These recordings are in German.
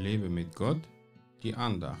Lebe mit Gott, die Andacht.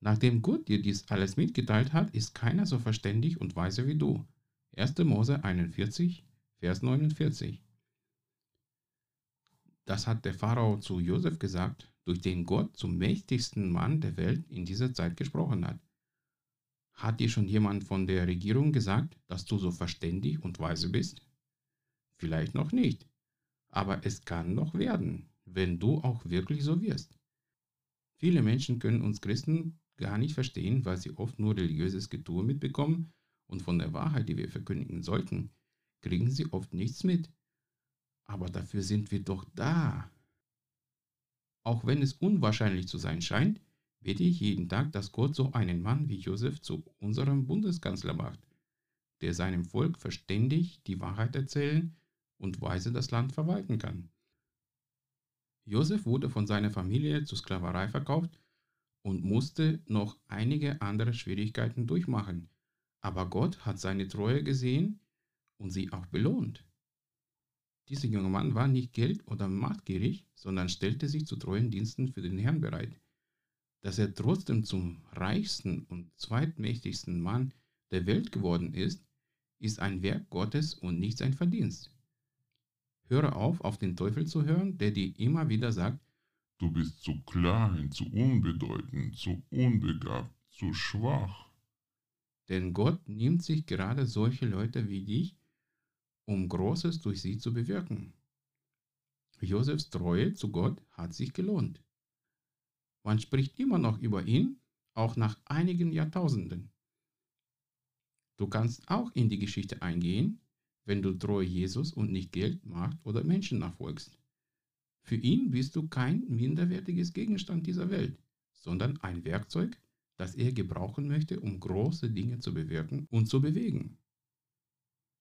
Nachdem Gott dir dies alles mitgeteilt hat, ist keiner so verständig und weise wie du. 1. Mose 41, Vers 49. Das hat der Pharao zu Josef gesagt, durch den Gott zum mächtigsten Mann der Welt in dieser Zeit gesprochen hat. Hat dir schon jemand von der Regierung gesagt, dass du so verständig und weise bist? Vielleicht noch nicht, aber es kann noch werden, wenn du auch wirklich so wirst. Viele Menschen können uns Christen gar nicht verstehen, weil sie oft nur religiöses Getue mitbekommen und von der Wahrheit, die wir verkündigen sollten, kriegen sie oft nichts mit. Aber dafür sind wir doch da. Auch wenn es unwahrscheinlich zu sein scheint, bete ich jeden Tag, dass Gott so einen Mann wie Josef zu unserem Bundeskanzler macht, der seinem Volk verständig die Wahrheit erzählen und weise das Land verwalten kann. Josef wurde von seiner Familie zur Sklaverei verkauft und musste noch einige andere Schwierigkeiten durchmachen, aber Gott hat seine Treue gesehen und sie auch belohnt. Dieser junge Mann war nicht geld- oder machtgierig, sondern stellte sich zu treuen Diensten für den Herrn bereit. Dass er trotzdem zum reichsten und zweitmächtigsten Mann der Welt geworden ist, ist ein Werk Gottes und nicht sein Verdienst. Höre auf, auf den Teufel zu hören, der dir immer wieder sagt, du bist zu klein, zu unbedeutend, zu unbegabt, zu schwach. Denn Gott nimmt sich gerade solche Leute wie dich um Großes durch sie zu bewirken. Josefs Treue zu Gott hat sich gelohnt. Man spricht immer noch über ihn, auch nach einigen Jahrtausenden. Du kannst auch in die Geschichte eingehen, wenn du treu Jesus und nicht Geld, Macht oder Menschen nachfolgst. Für ihn bist du kein minderwertiges Gegenstand dieser Welt, sondern ein Werkzeug, das er gebrauchen möchte, um große Dinge zu bewirken und zu bewegen.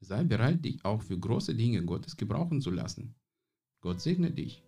Sei bereit, dich auch für große Dinge Gottes gebrauchen zu lassen. Gott segne dich.